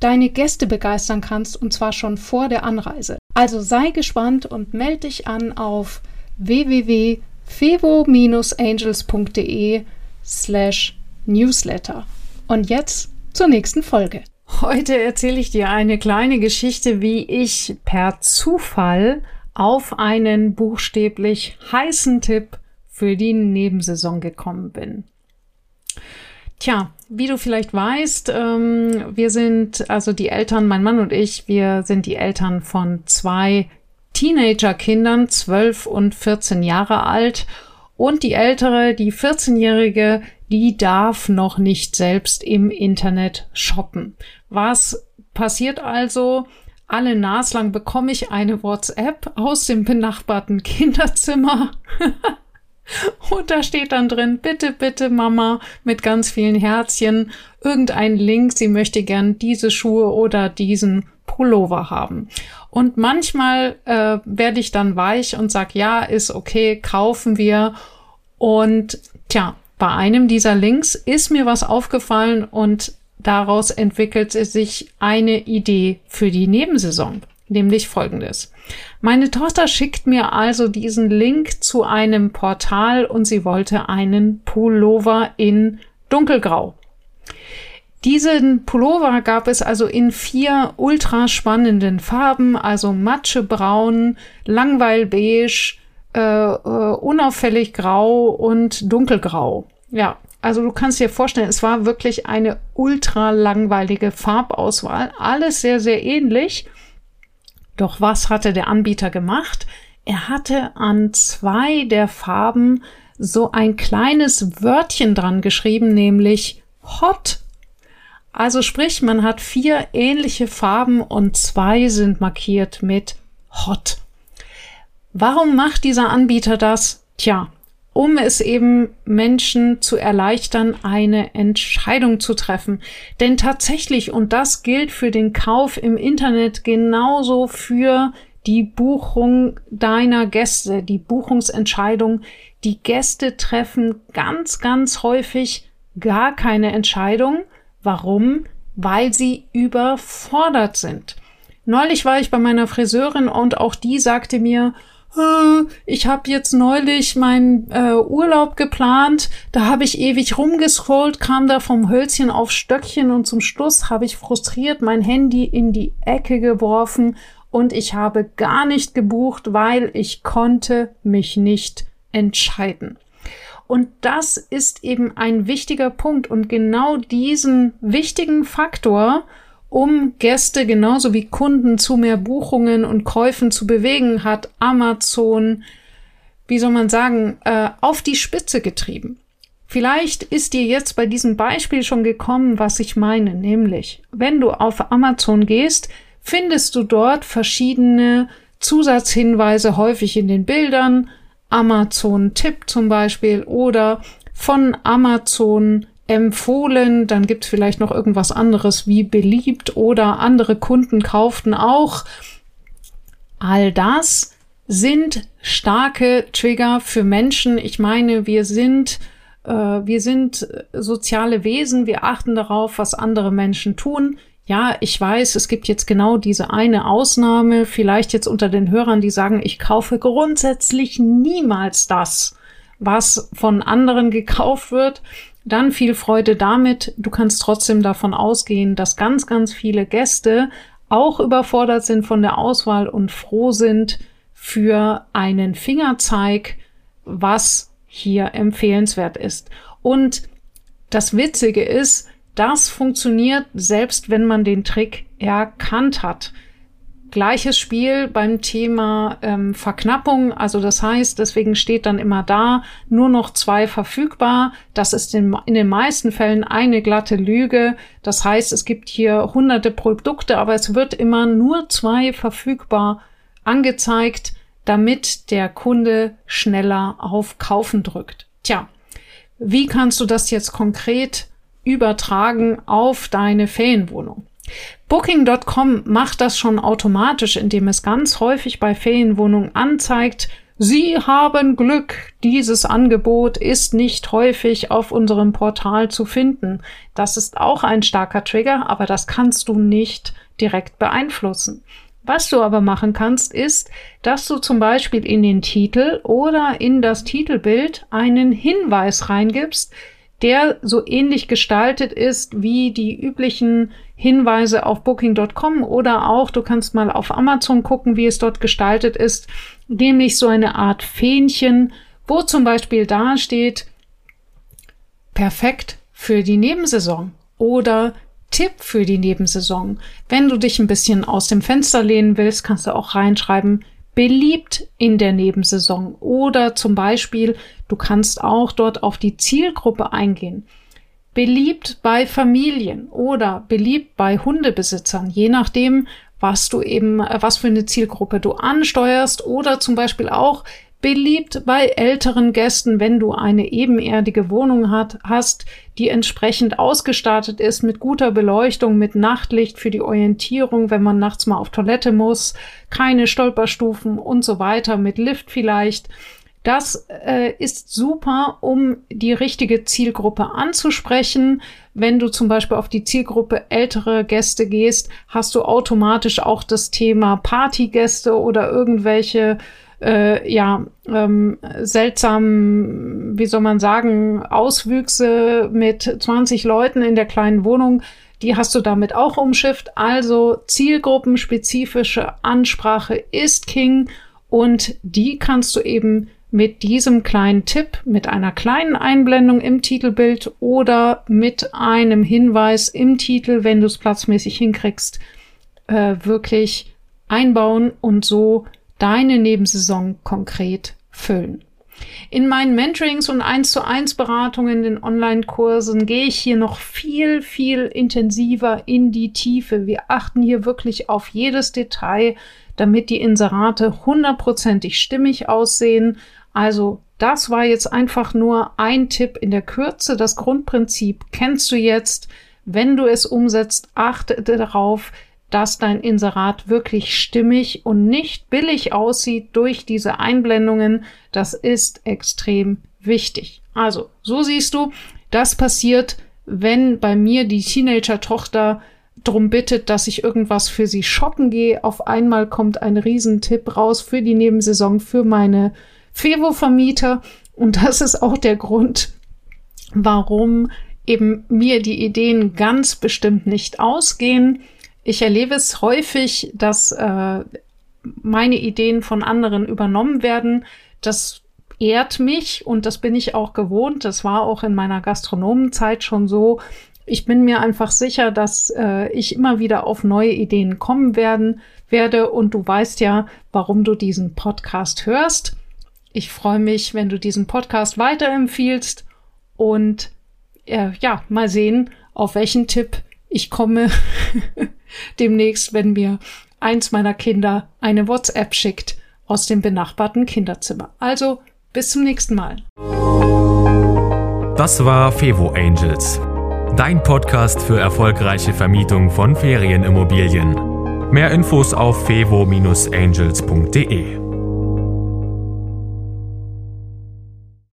deine Gäste begeistern kannst, und zwar schon vor der Anreise. Also sei gespannt und melde dich an auf www.fevo-angels.de slash newsletter. Und jetzt zur nächsten Folge. Heute erzähle ich dir eine kleine Geschichte, wie ich per Zufall auf einen buchstäblich heißen Tipp für die Nebensaison gekommen bin. Tja, wie du vielleicht weißt, ähm, wir sind, also die Eltern, mein Mann und ich, wir sind die Eltern von zwei Teenager-Kindern, 12 und 14 Jahre alt. Und die ältere, die 14-jährige, die darf noch nicht selbst im Internet shoppen. Was passiert also? Alle naslang bekomme ich eine WhatsApp aus dem benachbarten Kinderzimmer. Und da steht dann drin, bitte, bitte, Mama, mit ganz vielen Herzchen, irgendein Link, sie möchte gern diese Schuhe oder diesen Pullover haben. Und manchmal äh, werde ich dann weich und sag, ja, ist okay, kaufen wir. Und tja, bei einem dieser Links ist mir was aufgefallen und daraus entwickelt sich eine Idee für die Nebensaison, nämlich folgendes. Meine Tochter schickt mir also diesen Link zu einem Portal und sie wollte einen Pullover in dunkelgrau. Diesen Pullover gab es also in vier ultra spannenden Farben, also matschebraun, langweilbeige, äh, äh, unauffällig grau und dunkelgrau. Ja, also du kannst dir vorstellen, es war wirklich eine ultra langweilige Farbauswahl. Alles sehr, sehr ähnlich. Doch was hatte der Anbieter gemacht? Er hatte an zwei der Farben so ein kleines Wörtchen dran geschrieben, nämlich Hot. Also sprich, man hat vier ähnliche Farben und zwei sind markiert mit Hot. Warum macht dieser Anbieter das? Tja, um es eben Menschen zu erleichtern, eine Entscheidung zu treffen. Denn tatsächlich, und das gilt für den Kauf im Internet genauso für die Buchung deiner Gäste, die Buchungsentscheidung. Die Gäste treffen ganz, ganz häufig gar keine Entscheidung. Warum? Weil sie überfordert sind. Neulich war ich bei meiner Friseurin und auch die sagte mir, ich habe jetzt neulich meinen äh, Urlaub geplant, da habe ich ewig rumgescrollt, kam da vom Hölzchen auf Stöckchen und zum Schluss habe ich frustriert mein Handy in die Ecke geworfen und ich habe gar nicht gebucht, weil ich konnte mich nicht entscheiden. Und das ist eben ein wichtiger Punkt und genau diesen wichtigen Faktor um Gäste genauso wie Kunden zu mehr Buchungen und Käufen zu bewegen, hat Amazon, wie soll man sagen, äh, auf die Spitze getrieben. Vielleicht ist dir jetzt bei diesem Beispiel schon gekommen, was ich meine, nämlich, wenn du auf Amazon gehst, findest du dort verschiedene Zusatzhinweise häufig in den Bildern, Amazon-Tipp zum Beispiel oder von Amazon empfohlen, dann gibt es vielleicht noch irgendwas anderes wie beliebt oder andere Kunden kauften auch. All das sind starke Trigger für Menschen. Ich meine, wir sind äh, wir sind soziale Wesen, wir achten darauf, was andere Menschen tun. Ja, ich weiß, es gibt jetzt genau diese eine Ausnahme, vielleicht jetzt unter den Hörern, die sagen, ich kaufe grundsätzlich niemals das, was von anderen gekauft wird dann viel Freude damit. Du kannst trotzdem davon ausgehen, dass ganz, ganz viele Gäste auch überfordert sind von der Auswahl und froh sind für einen Fingerzeig, was hier empfehlenswert ist. Und das Witzige ist, das funktioniert selbst wenn man den Trick erkannt hat. Gleiches Spiel beim Thema ähm, Verknappung. Also das heißt, deswegen steht dann immer da, nur noch zwei verfügbar. Das ist in, in den meisten Fällen eine glatte Lüge. Das heißt, es gibt hier hunderte Produkte, aber es wird immer nur zwei verfügbar angezeigt, damit der Kunde schneller auf Kaufen drückt. Tja, wie kannst du das jetzt konkret übertragen auf deine Ferienwohnung? Booking.com macht das schon automatisch, indem es ganz häufig bei Ferienwohnungen anzeigt, Sie haben Glück, dieses Angebot ist nicht häufig auf unserem Portal zu finden. Das ist auch ein starker Trigger, aber das kannst du nicht direkt beeinflussen. Was du aber machen kannst, ist, dass du zum Beispiel in den Titel oder in das Titelbild einen Hinweis reingibst, der so ähnlich gestaltet ist wie die üblichen Hinweise auf Booking.com oder auch, du kannst mal auf Amazon gucken, wie es dort gestaltet ist, nämlich so eine Art Fähnchen, wo zum Beispiel da steht, perfekt für die Nebensaison oder Tipp für die Nebensaison. Wenn du dich ein bisschen aus dem Fenster lehnen willst, kannst du auch reinschreiben, beliebt in der Nebensaison oder zum Beispiel, du kannst auch dort auf die Zielgruppe eingehen. Beliebt bei Familien oder beliebt bei Hundebesitzern, je nachdem, was du eben, äh, was für eine Zielgruppe du ansteuerst oder zum Beispiel auch beliebt bei älteren Gästen, wenn du eine ebenerdige Wohnung hat, hast, die entsprechend ausgestattet ist mit guter Beleuchtung, mit Nachtlicht für die Orientierung, wenn man nachts mal auf Toilette muss, keine Stolperstufen und so weiter, mit Lift vielleicht. Das äh, ist super, um die richtige Zielgruppe anzusprechen. Wenn du zum Beispiel auf die Zielgruppe ältere Gäste gehst, hast du automatisch auch das Thema Partygäste oder irgendwelche äh, ja, ähm, seltsamen, wie soll man sagen, Auswüchse mit 20 Leuten in der kleinen Wohnung, die hast du damit auch umschifft. Also zielgruppenspezifische Ansprache ist King und die kannst du eben mit diesem kleinen Tipp, mit einer kleinen Einblendung im Titelbild oder mit einem Hinweis im Titel, wenn du es platzmäßig hinkriegst, äh, wirklich einbauen und so deine Nebensaison konkret füllen. In meinen Mentorings und 1 zu 1 Beratungen, den Online-Kursen gehe ich hier noch viel, viel intensiver in die Tiefe. Wir achten hier wirklich auf jedes Detail, damit die Inserate hundertprozentig stimmig aussehen. Also das war jetzt einfach nur ein Tipp in der Kürze. Das Grundprinzip kennst du jetzt. Wenn du es umsetzt, achte darauf, dass dein Inserat wirklich stimmig und nicht billig aussieht durch diese Einblendungen. Das ist extrem wichtig. Also, so siehst du, das passiert, wenn bei mir die Teenager-Tochter drum bittet, dass ich irgendwas für sie shoppen gehe. Auf einmal kommt ein Riesentipp raus für die Nebensaison für meine Fevo-Vermieter. Und das ist auch der Grund, warum eben mir die Ideen ganz bestimmt nicht ausgehen. Ich erlebe es häufig, dass äh, meine Ideen von anderen übernommen werden. Das ehrt mich und das bin ich auch gewohnt. Das war auch in meiner Gastronomenzeit schon so. Ich bin mir einfach sicher, dass äh, ich immer wieder auf neue Ideen kommen werden werde und du weißt ja, warum du diesen Podcast hörst. Ich freue mich, wenn du diesen Podcast weiterempfiehlst und äh, ja, mal sehen, auf welchen Tipp ich komme demnächst, wenn mir eins meiner Kinder eine WhatsApp schickt aus dem benachbarten Kinderzimmer. Also bis zum nächsten Mal. Das war Fevo Angels, dein Podcast für erfolgreiche Vermietung von Ferienimmobilien. Mehr Infos auf fevo-angels.de.